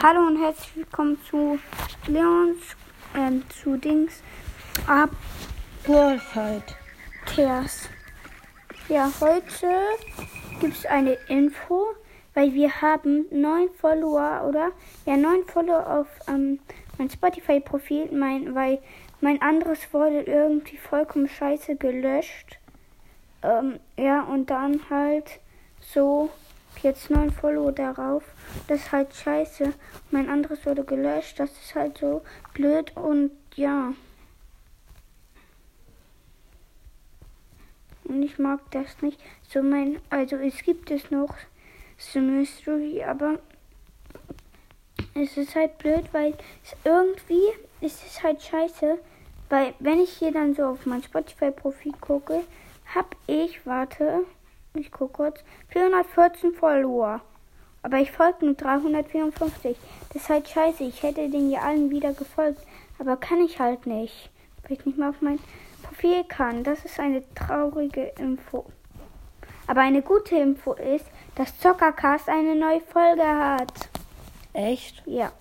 Hallo und herzlich willkommen zu Leons, ähm, zu Dings, ab Worldfight. Tears. Ja, heute gibt es eine Info, weil wir haben neun Follower, oder? Ja, neun Follower auf ähm, mein Spotify-Profil, mein, weil mein anderes wurde irgendwie vollkommen scheiße gelöscht. Ähm, ja, und dann halt so jetzt neun Follower darauf. Das ist halt scheiße. Mein anderes wurde gelöscht. Das ist halt so blöd und ja. Und ich mag das nicht. So mein, also es gibt es noch so Mystery, aber es ist halt blöd, weil es irgendwie es ist halt scheiße, weil wenn ich hier dann so auf mein Spotify-Profil gucke, hab ich, warte, ich gucke kurz. 414 Follower. Aber ich folge nur 354. Das ist halt scheiße. Ich hätte den ja allen wieder gefolgt. Aber kann ich halt nicht. Weil ich nicht mal auf mein Profil kann. Das ist eine traurige Info. Aber eine gute Info ist, dass Zockercast eine neue Folge hat. Echt? Ja.